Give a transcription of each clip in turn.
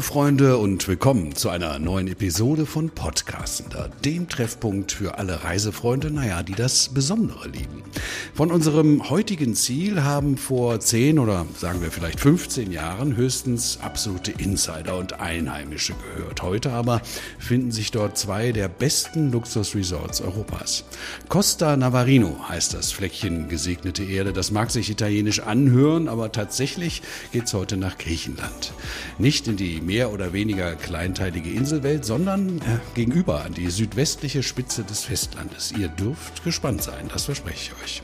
Liebe Freunde und willkommen zu einer neuen Episode von Podcastender, dem Treffpunkt für alle Reisefreunde, naja, die das Besondere lieben. Von unserem heutigen Ziel haben vor 10 oder sagen wir vielleicht 15 Jahren höchstens absolute Insider und Einheimische gehört. Heute aber finden sich dort zwei der besten Luxusresorts Europas. Costa Navarino heißt das Fleckchen gesegnete Erde. Das mag sich italienisch anhören, aber tatsächlich geht's heute nach Griechenland. Nicht in die mehr oder weniger kleinteilige Inselwelt, sondern äh, gegenüber an die südwestliche Spitze des Festlandes. Ihr dürft gespannt sein, das verspreche ich euch.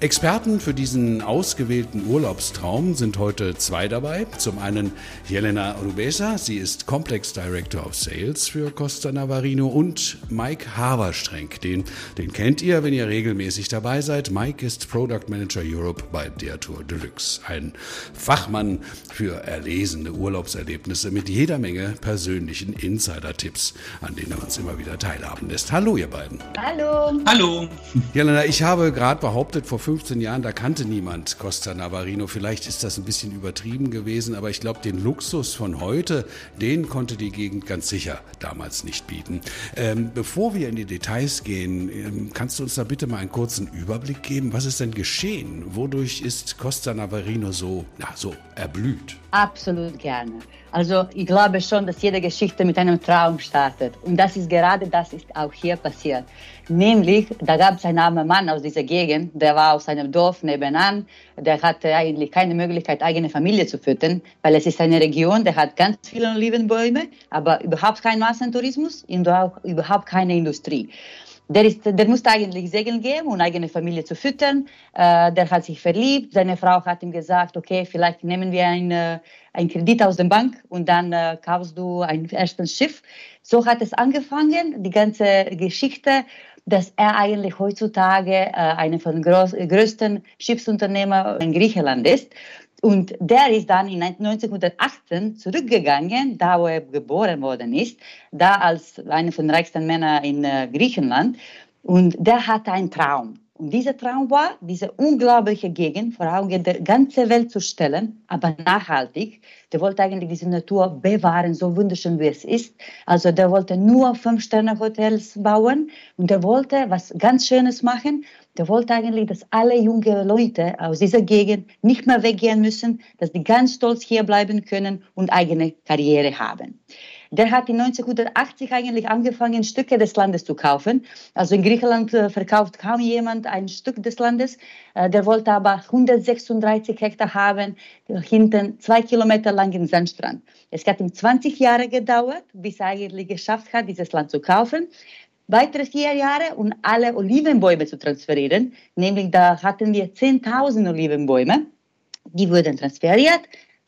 Experten für diesen ausgewählten Urlaubstraum sind heute zwei dabei. Zum einen Jelena Olubesa, sie ist Complex Director of Sales für Costa Navarino und Mike Haberstrenk, den, den kennt ihr, wenn ihr regelmäßig dabei seid. Mike ist Product Manager Europe bei der Tour Deluxe, ein Fachmann für erlesene Urlaubserlebnisse mit jeder Menge persönlichen Insider-Tipps, an denen er uns immer wieder teilhaben lässt. Hallo ihr beiden. Hallo. Hallo. Jelena, ich habe gerade behauptet, vor 15 Jahren, da kannte niemand Costa Navarino. Vielleicht ist das ein bisschen übertrieben gewesen, aber ich glaube, den Luxus von heute, den konnte die Gegend ganz sicher damals nicht bieten. Ähm, bevor wir in die Details gehen, ähm, kannst du uns da bitte mal einen kurzen Überblick geben? Was ist denn geschehen? Wodurch ist Costa Navarino so, na, so erblüht? Absolut gerne. Also ich glaube schon, dass jede Geschichte mit einem Traum startet. Und das ist gerade das ist auch hier passiert. Nämlich, da gab es einen armen Mann aus dieser Gegend, der war aus einem Dorf nebenan, der hatte eigentlich keine Möglichkeit, eigene Familie zu füttern, weil es ist eine Region, der hat ganz viele Olivenbäume, aber überhaupt keinen Massentourismus und auch überhaupt keine Industrie. Der, ist, der musste eigentlich segeln gehen, um eigene Familie zu füttern. Äh, der hat sich verliebt. Seine Frau hat ihm gesagt, okay, vielleicht nehmen wir ein, äh, Kredit aus der Bank und dann äh, kaufst du ein erstes Schiff. So hat es angefangen, die ganze Geschichte, dass er eigentlich heutzutage äh, einer von den größten Schiffsunternehmern in Griechenland ist. Und der ist dann in 1918 zurückgegangen, da wo er geboren worden ist, da als einer von den reichsten Männern in äh, Griechenland. Und der hatte einen Traum. Und dieser Traum war, diese unglaubliche Gegend vor Augen der ganzen Welt zu stellen, aber nachhaltig. Der wollte eigentlich diese Natur bewahren, so wunderschön wie es ist. Also der wollte nur Fünf-Sterne-Hotels bauen und der wollte was ganz Schönes machen. Der wollte eigentlich, dass alle junge Leute aus dieser Gegend nicht mehr weggehen müssen, dass die ganz stolz hier bleiben können und eigene Karriere haben. Der hat in 1980 eigentlich angefangen, Stücke des Landes zu kaufen. Also in Griechenland äh, verkauft kaum jemand ein Stück des Landes. Äh, der wollte aber 136 Hektar haben, hinten zwei Kilometer langen Sandstrand. Es hat ihm 20 Jahre gedauert, bis er eigentlich geschafft hat, dieses Land zu kaufen weitere vier Jahre und alle Olivenbäume zu transferieren. Nämlich da hatten wir 10.000 Olivenbäume. Die wurden transferiert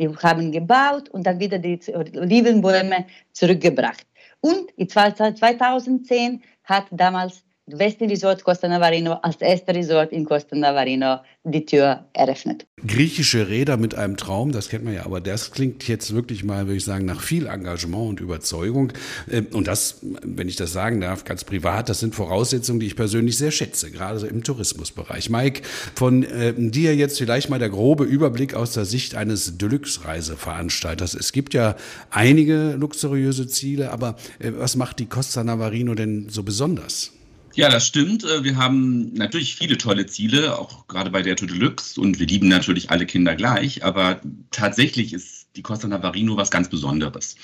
wir haben gebaut und dann wieder die Olivenbäume zurückgebracht. Und 2010 hat damals Westin Resort Costa Navarino als erster Resort in Costa Navarino die Tür eröffnet. Griechische Räder mit einem Traum, das kennt man ja, aber das klingt jetzt wirklich mal, würde ich sagen, nach viel Engagement und Überzeugung. Ähm, und das, wenn ich das sagen darf, ganz privat, das sind Voraussetzungen, die ich persönlich sehr schätze, gerade im Tourismusbereich. Mike, von äh, dir jetzt vielleicht mal der grobe Überblick aus der Sicht eines Deluxe-Reiseveranstalters. Es gibt ja einige luxuriöse Ziele, aber äh, was macht die Costa Navarino denn so besonders? Ja, das stimmt. Äh, wir haben natürlich viele tolle Ziele, auch gerade bei der Tour Deluxe. Und wir lieben natürlich alle Kinder gleich. Aber tatsächlich ist die Costa Navarino was ganz Besonderes.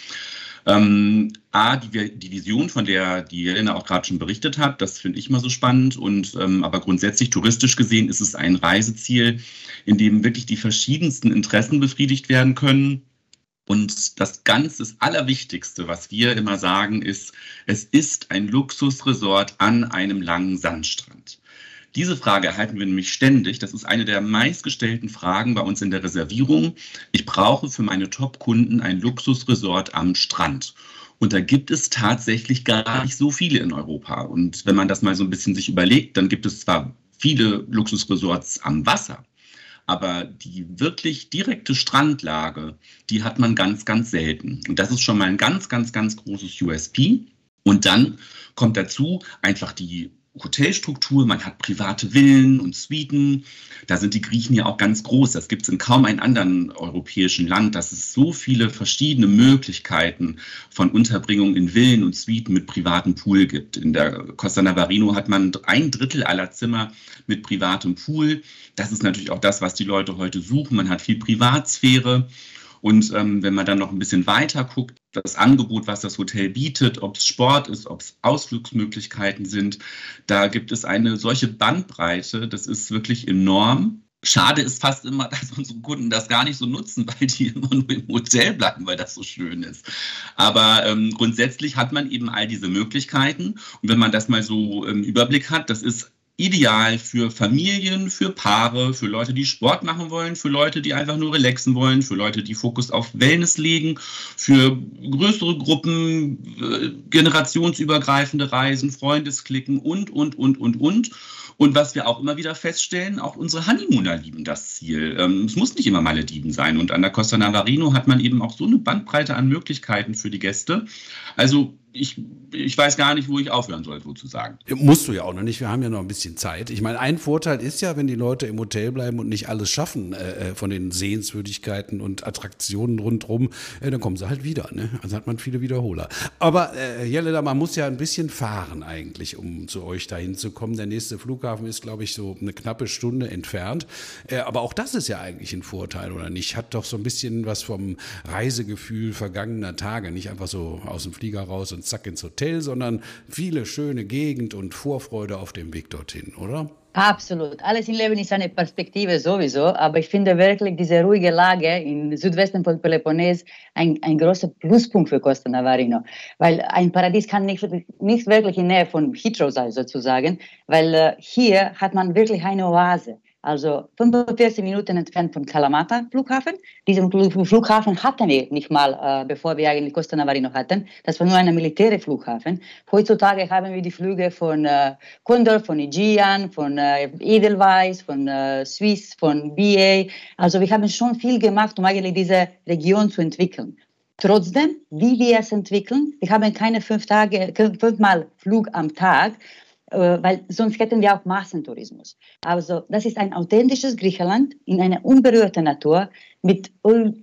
Ähm, A, die, die, Vision, von der die Jelena auch gerade schon berichtet hat, das finde ich immer so spannend. Und ähm, aber grundsätzlich touristisch gesehen ist es ein Reiseziel, in dem wirklich die verschiedensten Interessen befriedigt werden können und das ganz das Allerwichtigste, was wir immer sagen, ist, es ist ein Luxusresort an einem langen Sandstrand. Diese Frage erhalten wir nämlich ständig. Das ist eine der meistgestellten Fragen bei uns in der Reservierung. Ich brauche für meine Top-Kunden ein Luxusresort am Strand. Und da gibt es tatsächlich gar nicht so viele in Europa. Und wenn man das mal so ein bisschen sich überlegt, dann gibt es zwar viele Luxusresorts am Wasser, aber die wirklich direkte Strandlage, die hat man ganz, ganz selten. Und das ist schon mal ein ganz, ganz, ganz großes USP. Und dann kommt dazu einfach die Hotelstruktur, man hat private Villen und Suiten. Da sind die Griechen ja auch ganz groß. Das gibt es in kaum einem anderen europäischen Land, dass es so viele verschiedene Möglichkeiten von Unterbringung in Villen und Suiten mit privatem Pool gibt. In der Costa Navarino hat man ein Drittel aller Zimmer mit privatem Pool. Das ist natürlich auch das, was die Leute heute suchen. Man hat viel Privatsphäre. Und ähm, wenn man dann noch ein bisschen weiter guckt, das Angebot, was das Hotel bietet, ob es Sport ist, ob es Ausflugsmöglichkeiten sind, da gibt es eine solche Bandbreite, das ist wirklich enorm. Schade ist fast immer, dass unsere Kunden das gar nicht so nutzen, weil die immer nur im Hotel bleiben, weil das so schön ist. Aber ähm, grundsätzlich hat man eben all diese Möglichkeiten. Und wenn man das mal so im Überblick hat, das ist ideal für Familien, für Paare, für Leute, die Sport machen wollen, für Leute, die einfach nur relaxen wollen, für Leute, die Fokus auf Wellness legen, für größere Gruppen, äh, generationsübergreifende Reisen, Freundesklicken und, und, und, und, und. Und was wir auch immer wieder feststellen, auch unsere Honeymooner lieben das Ziel. Ähm, es muss nicht immer Malediven sein. Und an der Costa Navarino hat man eben auch so eine Bandbreite an Möglichkeiten für die Gäste. Also ich, ich weiß gar nicht, wo ich aufhören soll, sozusagen. Musst du ja auch noch nicht. Wir haben ja noch ein bisschen Zeit. Ich meine, ein Vorteil ist ja, wenn die Leute im Hotel bleiben und nicht alles schaffen äh, äh von den Sehenswürdigkeiten und Attraktionen rundherum, äh, dann kommen sie halt wieder. Ne? Also hat man viele Wiederholer. Aber äh, Jelena, man muss ja ein bisschen fahren eigentlich, um zu euch dahin zu kommen. Der nächste Flughafen ist, glaube ich, so eine knappe Stunde entfernt. Äh, aber auch das ist ja eigentlich ein Vorteil, oder nicht? Hat doch so ein bisschen was vom Reisegefühl vergangener Tage. Nicht einfach so aus dem Flieger raus und zack ins Hotel, sondern viele schöne Gegend und Vorfreude auf dem Weg dorthin, oder? Absolut. Alles im Leben ist eine Perspektive sowieso, aber ich finde wirklich diese ruhige Lage im Südwesten von Peloponnes ein, ein großer Pluspunkt für Costa Navarino, weil ein Paradies kann nicht, nicht wirklich in Nähe von Heathrow sein sozusagen, weil äh, hier hat man wirklich eine Oase also 45 Minuten entfernt von Kalamata Flughafen. Diesen Flughafen hatten wir nicht mal, äh, bevor wir eigentlich Costa Navarino hatten. Das war nur ein Militärflughafen. Heutzutage haben wir die Flüge von äh, Condor, von Aegean, von äh, Edelweiss, von äh, Swiss, von BA. Also wir haben schon viel gemacht, um eigentlich diese Region zu entwickeln. Trotzdem, wie wir es entwickeln, wir haben keine fünf Tage, fünfmal Flug am Tag, weil sonst hätten wir auch Massentourismus. Also das ist ein authentisches Griechenland in einer unberührten Natur mit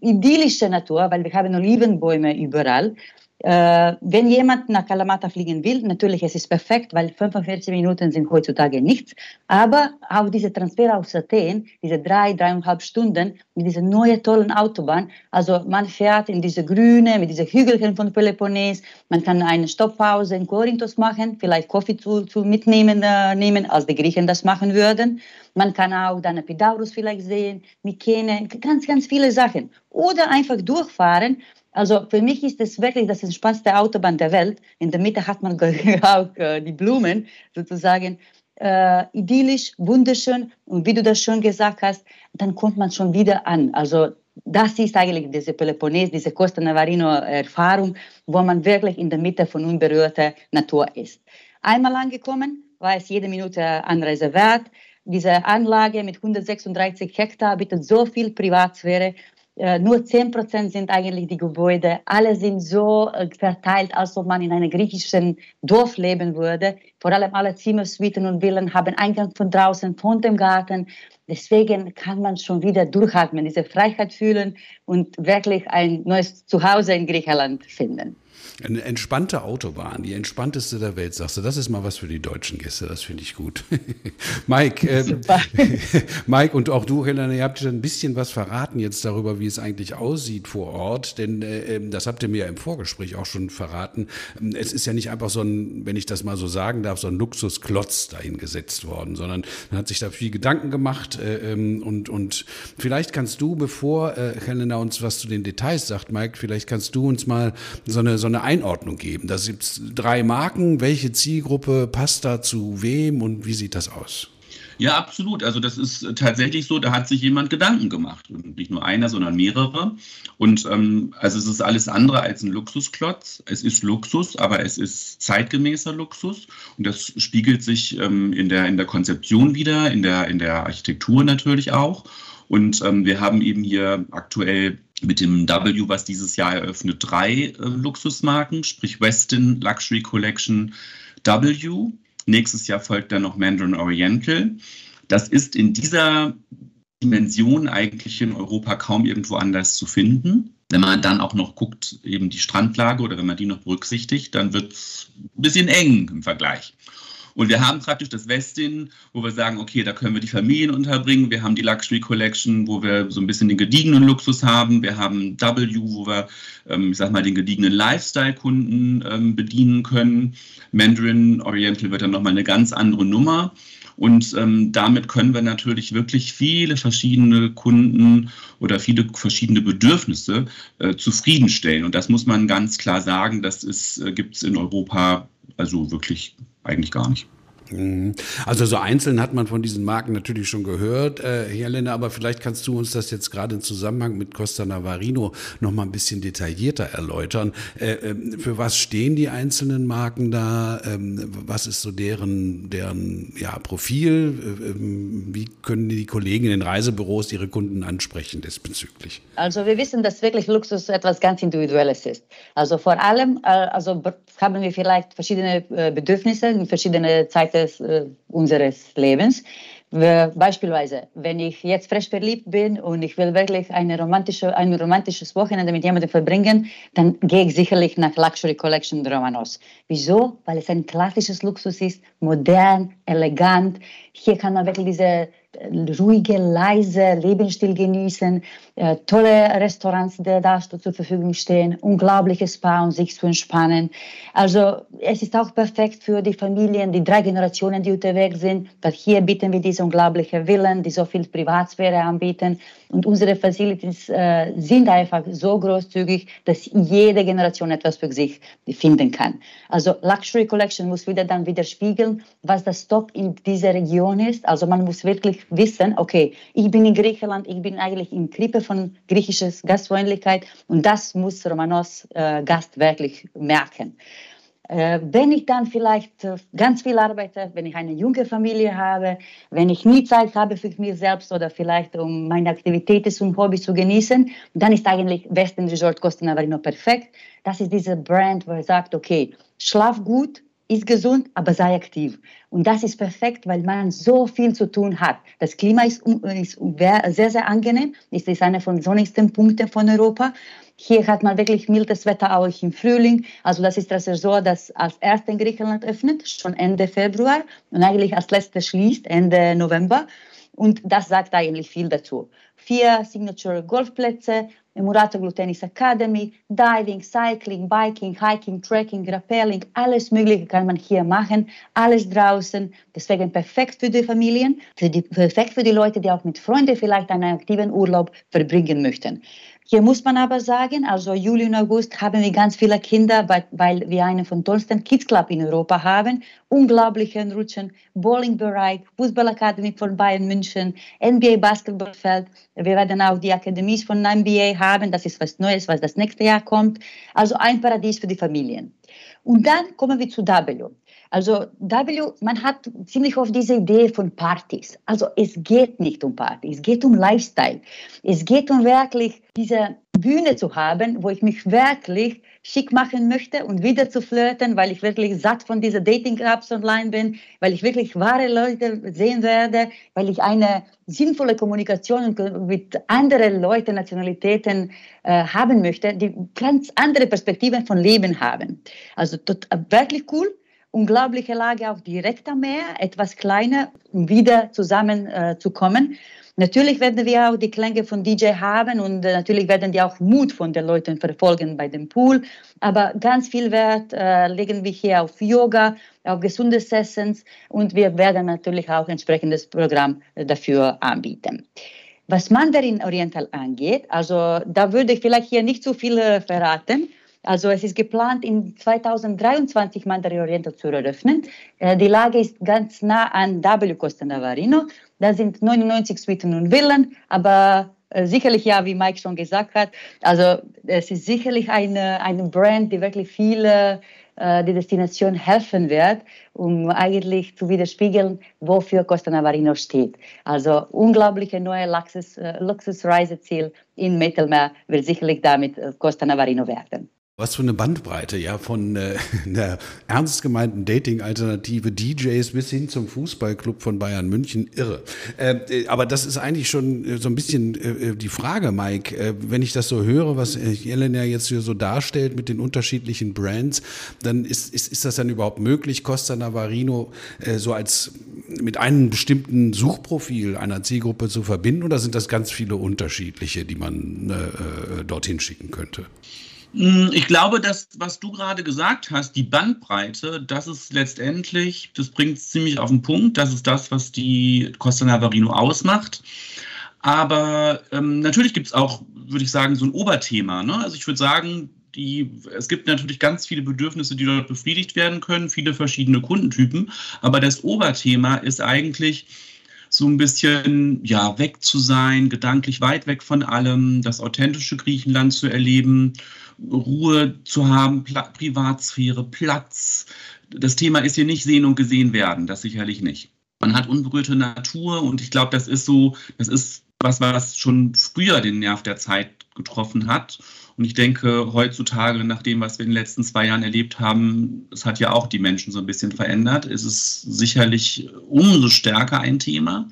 idyllischer Natur, weil wir haben Olivenbäume überall äh, wenn jemand nach Kalamata fliegen will, natürlich, es ist perfekt, weil 45 Minuten sind heutzutage nichts. Aber auch dieser Transfer aus Athen, diese drei, dreieinhalb Stunden mit dieser neuen tollen Autobahn, also man fährt in diese Grüne, mit diesen Hügelchen von Peloponnes, man kann eine Stopppause in Korinthos machen, vielleicht Kaffee zu, zu mitnehmen, äh, nehmen, als die Griechen das machen würden. Man kann auch dann Epidaurus vielleicht sehen, Mykene, ganz, ganz viele Sachen. Oder einfach durchfahren also für mich ist es wirklich das entspannendste Autobahn der Welt. In der Mitte hat man auch äh, die Blumen sozusagen. Äh, idyllisch, wunderschön und wie du das schon gesagt hast, dann kommt man schon wieder an. Also das ist eigentlich diese Peloponnes, diese Costa Navarino-Erfahrung, wo man wirklich in der Mitte von unberührter Natur ist. Einmal angekommen, war es jede Minute Anreise wert. Diese Anlage mit 136 Hektar bietet so viel Privatsphäre nur 10 Prozent sind eigentlich die Gebäude. Alle sind so äh, verteilt, als ob man in einem griechischen Dorf leben würde. Vor allem alle Zimmer, Suiten und Villen haben Eingang von draußen, von dem Garten. Deswegen kann man schon wieder durchatmen, diese Freiheit fühlen und wirklich ein neues Zuhause in Griechenland finden. Eine entspannte Autobahn, die entspannteste der Welt, sagst du. Das ist mal was für die deutschen Gäste, das finde ich gut. Mike, äh, Mike und auch du, Helena, ihr habt schon ein bisschen was verraten jetzt darüber, wie es eigentlich aussieht vor Ort, denn äh, ähm, das habt ihr mir im Vorgespräch auch schon verraten. Es ist ja nicht einfach so ein, wenn ich das mal so sagen darf, so ein Luxusklotz dahingesetzt worden, sondern man hat sich da viel Gedanken gemacht äh, ähm, und, und vielleicht kannst du, bevor äh, Helena uns was zu den Details sagt, Mike, vielleicht kannst du uns mal so eine, so eine Einordnung geben. Da gibt es drei Marken. Welche Zielgruppe passt da zu wem und wie sieht das aus? Ja, absolut. Also das ist tatsächlich so, da hat sich jemand Gedanken gemacht. Und nicht nur einer, sondern mehrere. Und ähm, also es ist alles andere als ein Luxusklotz. Es ist Luxus, aber es ist zeitgemäßer Luxus. Und das spiegelt sich ähm, in, der, in der Konzeption wieder, in der, in der Architektur natürlich auch. Und ähm, wir haben eben hier aktuell mit dem W, was dieses Jahr eröffnet, drei äh, Luxusmarken, sprich Westin Luxury Collection W, Nächstes Jahr folgt dann noch Mandarin Oriental. Das ist in dieser Dimension eigentlich in Europa kaum irgendwo anders zu finden. Wenn man dann auch noch guckt, eben die Strandlage oder wenn man die noch berücksichtigt, dann wird es ein bisschen eng im Vergleich. Und wir haben praktisch das Westin, wo wir sagen, okay, da können wir die Familien unterbringen. Wir haben die Luxury Collection, wo wir so ein bisschen den gediegenen Luxus haben. Wir haben W, wo wir, ähm, ich sag mal, den gediegenen Lifestyle-Kunden ähm, bedienen können. Mandarin Oriental wird dann nochmal eine ganz andere Nummer. Und ähm, damit können wir natürlich wirklich viele verschiedene Kunden oder viele verschiedene Bedürfnisse äh, zufriedenstellen. Und das muss man ganz klar sagen, das äh, gibt es in Europa also wirklich eigentlich gar nicht. Mhm. Also so einzeln hat man von diesen Marken natürlich schon gehört, äh, Helena, aber vielleicht kannst du uns das jetzt gerade im Zusammenhang mit Costa Navarino noch mal ein bisschen detaillierter erläutern. Äh, äh, für was stehen die einzelnen Marken da? Ähm, was ist so deren, deren ja, Profil? Äh, ähm, wie können die Kollegen in den Reisebüros ihre Kunden ansprechen diesbezüglich? Also wir wissen, dass wirklich Luxus etwas ganz Individuelles ist. Also vor allem, äh, also haben wir vielleicht verschiedene äh, Bedürfnisse in verschiedene Zeiten des, äh, unseres Lebens. Beispielsweise, wenn ich jetzt frisch verliebt bin und ich will wirklich eine romantische, ein romantisches Wochenende mit jemandem verbringen, dann gehe ich sicherlich nach Luxury Collection Romanos. Wieso? Weil es ein klassisches Luxus ist, modern, elegant. Hier kann man wirklich diese ruhige, leise Lebensstil genießen, äh, tolle Restaurants, die da zur Verfügung stehen, unglaubliches Spa, um sich zu entspannen. Also es ist auch perfekt für die Familien, die drei Generationen, die unterwegs sind, weil hier bieten wir diese unglaubliche Villen, die so viel Privatsphäre anbieten und unsere Facilities äh, sind einfach so großzügig, dass jede Generation etwas für sich finden kann. Also Luxury Collection muss wieder dann widerspiegeln, was das Top in dieser Region ist. Also man muss wirklich wissen, okay, ich bin in Griechenland, ich bin eigentlich im Krippe von griechischer Gastfreundlichkeit und das muss Romanos äh, Gast wirklich merken. Äh, wenn ich dann vielleicht äh, ganz viel arbeite, wenn ich eine junge Familie habe, wenn ich nie Zeit habe für mich selbst oder vielleicht um meine Aktivitäten und Hobbys zu genießen, dann ist eigentlich Western Resort Costa Navarino perfekt. Das ist diese Brand, wo er sagt, okay, schlaf gut, ist gesund, aber sei aktiv. Und das ist perfekt, weil man so viel zu tun hat. Das Klima ist, ist sehr, sehr angenehm. Es ist einer von sonnigsten Punkten von Europa. Hier hat man wirklich mildes Wetter auch im Frühling. Also das ist das Resort, das als erstes in Griechenland öffnet, schon Ende Februar und eigentlich als letztes schließt, Ende November. Und das sagt eigentlich viel dazu. Vier Signature Golfplätze, Muratoglu Tennis Academy, Diving, Cycling, Biking, Hiking, Trekking, Rappelling, alles Mögliche kann man hier machen, alles draußen. Deswegen perfekt für die Familien, für die, perfekt für die Leute, die auch mit Freunden vielleicht einen aktiven Urlaub verbringen möchten. Hier muss man aber sagen, also Juli und August haben wir ganz viele Kinder, weil wir einen von tollsten Kids Club in Europa haben. Unglaublichen Rutschen, Bowlingbereich, Fußballakademie von Bayern München, NBA Basketballfeld. Wir werden auch die Akademies von NBA haben. Das ist was Neues, was das nächste Jahr kommt. Also ein Paradies für die Familien. Und dann kommen wir zu W. Also W, man hat ziemlich oft diese Idee von Partys. Also es geht nicht um Party, es geht um Lifestyle. Es geht um wirklich diese Bühne zu haben, wo ich mich wirklich schick machen möchte und wieder zu flirten, weil ich wirklich satt von diesen Dating-Apps online bin, weil ich wirklich wahre Leute sehen werde, weil ich eine sinnvolle Kommunikation mit anderen Leuten, Nationalitäten äh, haben möchte, die ganz andere Perspektiven von Leben haben. Also tot, wirklich cool unglaubliche Lage auch direkt am Meer, etwas kleiner, um wieder zusammenzukommen. Äh, natürlich werden wir auch die Klänge von DJ haben und äh, natürlich werden die auch Mut von den Leuten verfolgen bei dem Pool. Aber ganz viel Wert äh, legen wir hier auf Yoga, auf gesundes Essens und wir werden natürlich auch entsprechendes Programm dafür anbieten. Was Mandarin Oriental angeht, also da würde ich vielleicht hier nicht so viel äh, verraten. Also es ist geplant, in 2023 Mandarin Oriental zu eröffnen. Äh, die Lage ist ganz nah an W Costa Navarino. Da sind 99 Suiten und Villen, aber äh, sicherlich ja, wie Mike schon gesagt hat. Also es ist sicherlich eine, eine Brand, die wirklich viele äh, die Destination helfen wird, um eigentlich zu widerspiegeln, wofür Costa Navarino steht. Also unglaubliche neue Luxus, Luxusreiseziel im Mittelmeer wird sicherlich damit Costa Navarino werden. Was für eine Bandbreite, ja, von äh, der ernst gemeinten Dating-Alternative DJs bis hin zum Fußballclub von Bayern München, irre. Äh, äh aber das ist eigentlich schon äh, so ein bisschen äh, äh, die Frage, Mike, äh, wenn ich das so höre, was Jelena jetzt hier so darstellt mit den unterschiedlichen Brands, dann ist, ist, ist das dann überhaupt möglich, Costa Navarino äh, so als mit einem bestimmten Suchprofil einer Zielgruppe zu verbinden oder sind das ganz viele unterschiedliche, die man äh, dorthin schicken könnte? Hm, ich glaube, das, was du gerade gesagt hast, die Bandbreite, das ist letztendlich, das bringt es ziemlich auf den Punkt. Das ist das, was die Costa Navarino ausmacht. Aber ähm, natürlich gibt es auch, würde ich sagen, so ein Oberthema. Ne? Also ich würde sagen, die, es gibt natürlich ganz viele Bedürfnisse, die dort befriedigt werden können, viele verschiedene Kundentypen. Aber das Oberthema ist eigentlich, so ein bisschen ja weg zu sein, gedanklich weit weg von allem, das authentische Griechenland zu erleben Ruhe zu haben, Pla Privatsphäre, Platz. Das Thema ist hier nicht sehen und gesehen werden, das sicherlich nicht. Man hat unberührte Natur und ich glaube, das ist so, das ist was, was schon früher den Nerv der Zeit getroffen hat. Und ich denke, heutzutage, nach dem, was wir in den letzten zwei Jahren erlebt haben, es hat ja auch die Menschen so ein bisschen verändert, ist es sicherlich umso stärker ein Thema.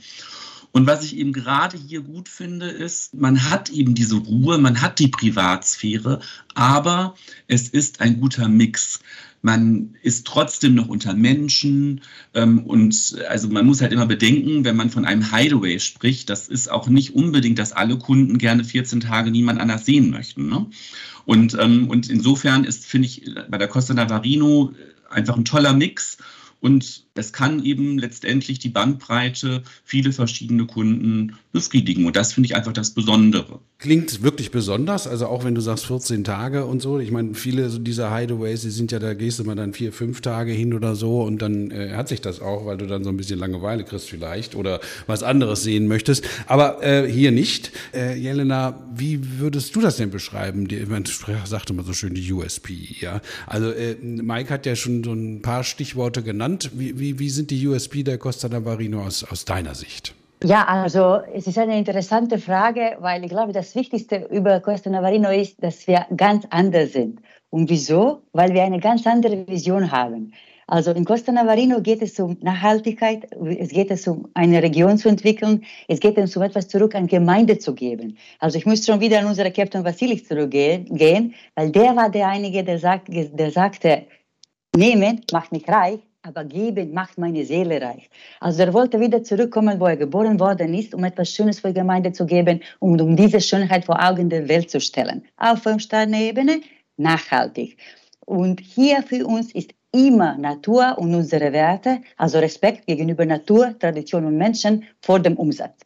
Und was ich eben gerade hier gut finde, ist, man hat eben diese Ruhe, man hat die Privatsphäre, aber es ist ein guter Mix man ist trotzdem noch unter Menschen ähm, und also man muss halt immer bedenken, wenn man von einem Hideaway spricht, das ist auch nicht unbedingt, dass alle Kunden gerne 14 Tage niemand anders sehen möchten. Ne? Und, ähm, und insofern ist, finde ich, bei der Costa Navarino einfach ein toller Mix und es kann eben letztendlich die Bandbreite viele verschiedene Kunden befriedigen. Und das finde ich einfach das Besondere. Klingt wirklich besonders, also auch wenn du sagst 14 Tage und so. Ich meine, viele dieser Hideaways, die sind ja, da gehst du mal dann vier, fünf Tage hin oder so und dann äh, hat sich das auch, weil du dann so ein bisschen Langeweile kriegst vielleicht oder was anderes sehen möchtest. Aber äh, hier nicht. Äh, Jelena, wie würdest du das denn beschreiben? Die, man sagte mal so schön die USP, ja. Also äh, Mike hat ja schon so ein paar Stichworte genannt. Wie, wie, wie sind die USP der Costa Navarino aus, aus deiner Sicht? Ja, also es ist eine interessante Frage, weil ich glaube, das Wichtigste über Costa Navarino ist, dass wir ganz anders sind. Und wieso? Weil wir eine ganz andere Vision haben. Also in Costa Navarino geht es um Nachhaltigkeit, es geht es um eine Region zu entwickeln, es geht es um etwas zurück an Gemeinde zu geben. Also ich muss schon wieder an unseren Captain Vasilis zurückgehen, weil der war derjenige, der, sagt, der sagte, nehmen macht mich reich, aber geben macht meine Seele reich. Also er wollte wieder zurückkommen, wo er geboren worden ist, um etwas Schönes für die Gemeinde zu geben und um diese Schönheit vor Augen der Welt zu stellen. Auf Ebene nachhaltig. Und hier für uns ist immer Natur und unsere Werte, also Respekt gegenüber Natur, Tradition und Menschen vor dem Umsatz.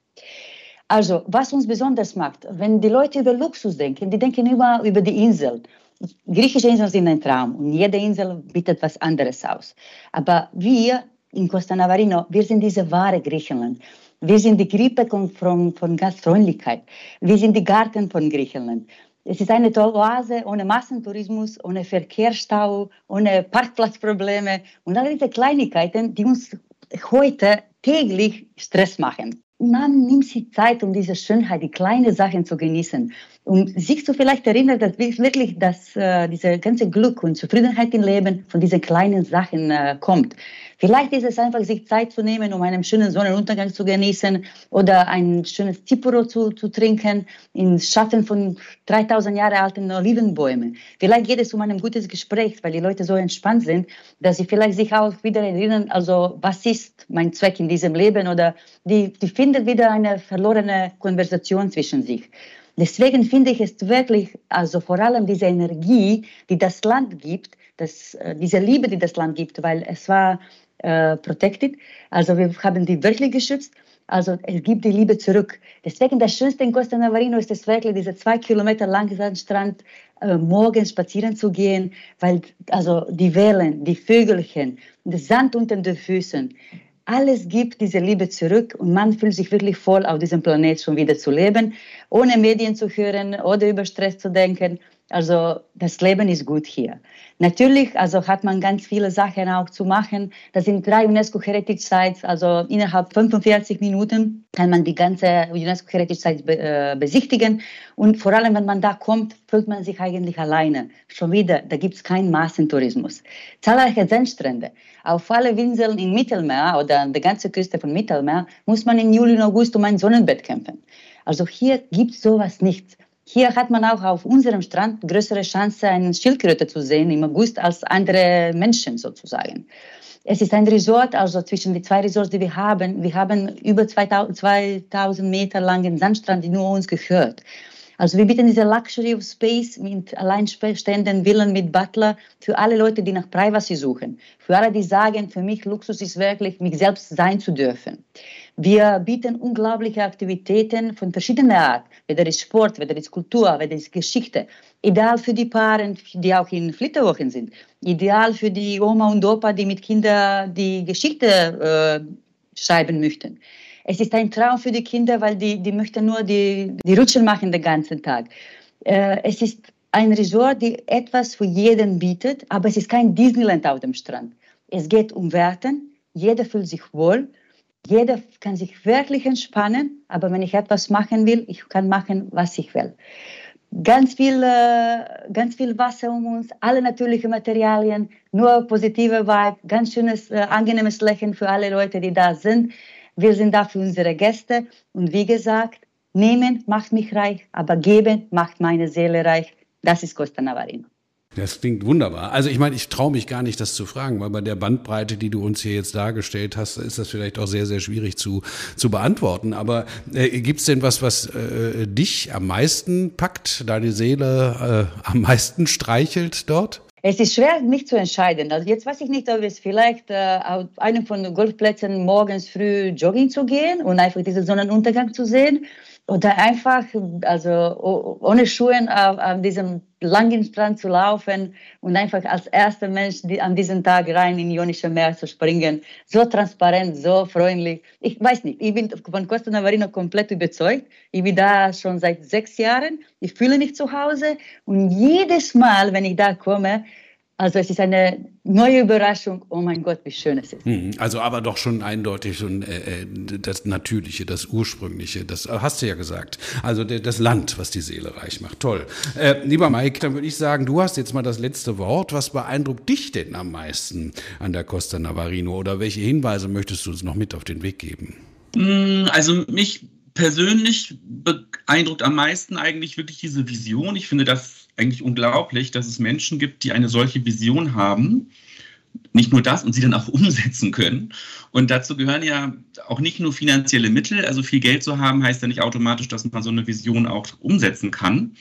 Also, was uns besonders macht, wenn die Leute über Luxus denken, die denken immer über die Insel griechische Inseln sind ein Traum und jede Insel bietet was anderes aus. Aber wir in Costa Navarino, wir sind diese wahre Griechenland. Wir sind die Grippe von, von Gastfreundlichkeit. Wir sind die Garten von Griechenland. Es ist eine tolle Oase ohne Massentourismus, ohne Verkehrsstau, ohne Parkplatzprobleme und all diese Kleinigkeiten, die uns heute täglich Stress machen. Man nimmt sich Zeit, um diese Schönheit, die kleinen Sachen zu genießen. Und sich so vielleicht erinnert, dass wirklich dass, äh, diese ganze Glück und Zufriedenheit im Leben von diesen kleinen Sachen äh, kommt. Vielleicht ist es einfach, sich Zeit zu nehmen, um einen schönen Sonnenuntergang zu genießen oder ein schönes Zipuro zu, zu trinken im Schatten von 3000 Jahre alten Olivenbäumen. Vielleicht geht es um ein gutes Gespräch, weil die Leute so entspannt sind, dass sie vielleicht sich auch wieder erinnern, also was ist mein Zweck in diesem Leben oder die, die finden wieder eine verlorene Konversation zwischen sich. Deswegen finde ich es wirklich, also vor allem diese Energie, die das Land gibt, das, äh, diese Liebe, die das Land gibt, weil es war äh, protected, also wir haben die wirklich geschützt. Also es gibt die Liebe zurück. Deswegen das Schönste in Costa Navarino ist es wirklich, diese zwei Kilometer langen Sandstrand äh, morgens spazieren zu gehen, weil also die Wellen, die Vögelchen, das Sand unter den Füßen, alles gibt diese Liebe zurück und man fühlt sich wirklich voll, auf diesem Planet schon wieder zu leben, ohne Medien zu hören oder über Stress zu denken. Also das Leben ist gut hier. Natürlich, also hat man ganz viele Sachen auch zu machen. Das sind drei UNESCO Heritage Sites, also innerhalb 45 Minuten kann man die ganze UNESCO Heritage Sites be äh, besichtigen. Und vor allem, wenn man da kommt, fühlt man sich eigentlich alleine. Schon wieder, da gibt es keinen Massentourismus. Zahlreiche Sandstrände. Auf alle Inseln im Mittelmeer oder an der ganzen Küste von Mittelmeer muss man im Juli und August um ein Sonnenbett kämpfen. Also hier gibt es sowas nicht. Hier hat man auch auf unserem Strand größere Chance, eine Schildkröte zu sehen im August als andere Menschen sozusagen. Es ist ein Resort, also zwischen den zwei Resorts, die wir haben. Wir haben über 2000, 2000 Meter langen Sandstrand, die nur uns gehört. Also wir bieten diese Luxury of Space mit alleinstehenden Villen mit Butler für alle Leute, die nach Privacy suchen. Für alle, die sagen, für mich Luxus ist wirklich, mich selbst sein zu dürfen. Wir bieten unglaubliche Aktivitäten von verschiedener Art, weder ist Sport, weder ist Kultur, weder ist Geschichte. Ideal für die Paare, die auch in Flitterwochen sind. Ideal für die Oma und Opa, die mit Kindern die Geschichte äh, schreiben möchten. Es ist ein Traum für die Kinder, weil die, die möchten nur die, die Rutschen machen den ganzen Tag. Äh, es ist ein Resort, die etwas für jeden bietet, aber es ist kein Disneyland auf dem Strand. Es geht um Werten, jeder fühlt sich wohl, jeder kann sich wirklich entspannen, aber wenn ich etwas machen will, ich kann machen, was ich will. Ganz viel, äh, ganz viel Wasser um uns, alle natürlichen Materialien, nur positive Vibe, ganz schönes, äh, angenehmes Lächeln für alle Leute, die da sind. Wir sind da für unsere Gäste und wie gesagt, nehmen macht mich reich, aber geben macht meine Seele reich. Das ist Costa Navarino. Das klingt wunderbar. Also ich meine, ich traue mich gar nicht, das zu fragen, weil bei der Bandbreite, die du uns hier jetzt dargestellt hast, ist das vielleicht auch sehr, sehr schwierig zu, zu beantworten. Aber äh, gibt es denn was, was äh, dich am meisten packt, deine Seele äh, am meisten streichelt dort? Es ist schwer, mich zu entscheiden. Also jetzt weiß ich nicht, ob es vielleicht äh, auf einem von den Golfplätzen morgens früh jogging zu gehen und einfach diesen Sonnenuntergang zu sehen oder einfach, also ohne Schuhe auf diesem langen Strand zu laufen und einfach als erster Mensch an diesem Tag rein in Ionische Meer zu springen. So transparent, so freundlich. Ich weiß nicht, ich bin von Costa Navarino komplett überzeugt. Ich bin da schon seit sechs Jahren. Ich fühle mich zu Hause und jedes Mal, wenn ich da komme, also es ist eine neue Überraschung. Oh mein Gott, wie schön es ist. Hm, also aber doch schon eindeutig schon äh, äh, das Natürliche, das Ursprüngliche. Das hast du ja gesagt. Also das Land, was die Seele reich macht. Toll. Äh, lieber Mike, dann würde ich sagen, du hast jetzt mal das letzte Wort. Was beeindruckt dich denn am meisten an der Costa Navarino? Oder welche Hinweise möchtest du uns noch mit auf den Weg geben? Hm, also mich persönlich beeindruckt am meisten eigentlich wirklich diese Vision. Ich finde das eigentlich unglaublich, dass es Menschen gibt, die eine solche Vision haben. Nicht nur das und sie dann auch umsetzen können. Und dazu gehören ja auch nicht nur finanzielle Mittel. Also viel Geld zu haben, heißt ja nicht automatisch, dass man so eine Vision auch umsetzen kann.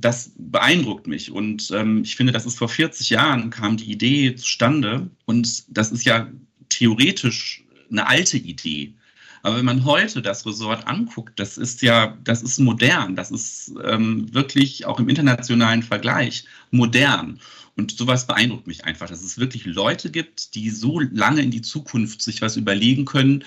Das beeindruckt mich. Und ähm, ich finde, das ist vor 40 Jahren kam die Idee zustande. Und das ist ja theoretisch eine alte Idee. Aber wenn man heute das Resort anguckt, das ist ja, das ist modern, das ist ähm, wirklich auch im internationalen Vergleich modern. Und sowas beeindruckt mich einfach, dass es wirklich Leute gibt, die so lange in die Zukunft sich was überlegen können,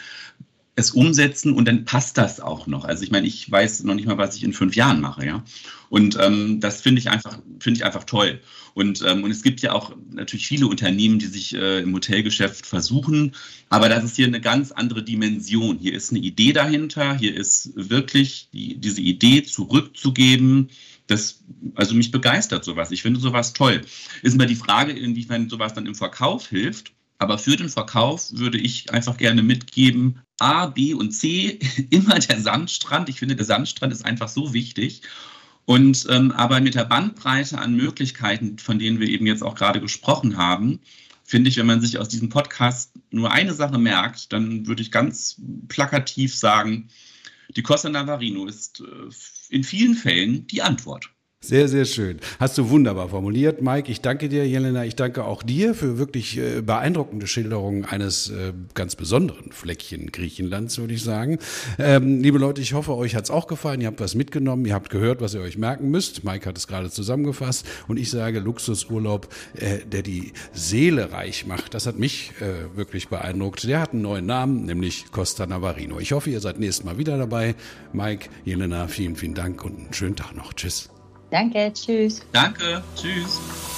es umsetzen und dann passt das auch noch. Also ich meine, ich weiß noch nicht mal, was ich in fünf Jahren mache, ja. Und ähm, das finde ich einfach, finde ich einfach toll. Und, ähm, und es gibt ja auch natürlich viele Unternehmen, die sich äh, im Hotelgeschäft versuchen, aber das ist hier eine ganz andere Dimension. Hier ist eine Idee dahinter, hier ist wirklich die, diese Idee zurückzugeben. Das, also mich begeistert sowas. Ich finde sowas toll. Ist immer die Frage, inwiefern sowas dann im Verkauf hilft. Aber für den Verkauf würde ich einfach gerne mitgeben, A, B und C, immer der Sandstrand. Ich finde, der Sandstrand ist einfach so wichtig. Und ähm, aber mit der Bandbreite an Möglichkeiten, von denen wir eben jetzt auch gerade gesprochen haben, finde ich, wenn man sich aus diesem Podcast nur eine Sache merkt, dann würde ich ganz plakativ sagen, die Costa Navarino ist äh, in vielen Fällen die Antwort. Sehr, sehr schön. Hast du wunderbar formuliert, Mike. Ich danke dir, Jelena. Ich danke auch dir für wirklich äh, beeindruckende Schilderungen eines äh, ganz besonderen Fleckchen Griechenlands, würde ich sagen. Ähm, liebe Leute, ich hoffe, euch hat's auch gefallen. Ihr habt was mitgenommen. Ihr habt gehört, was ihr euch merken müsst. Mike hat es gerade zusammengefasst. Und ich sage Luxusurlaub, äh, der die Seele reich macht. Das hat mich äh, wirklich beeindruckt. Der hat einen neuen Namen, nämlich Costa Navarino. Ich hoffe, ihr seid nächstes Mal wieder dabei. Mike, Jelena, vielen, vielen Dank und einen schönen Tag noch. Tschüss. Danke, tschüss. Danke, tschüss.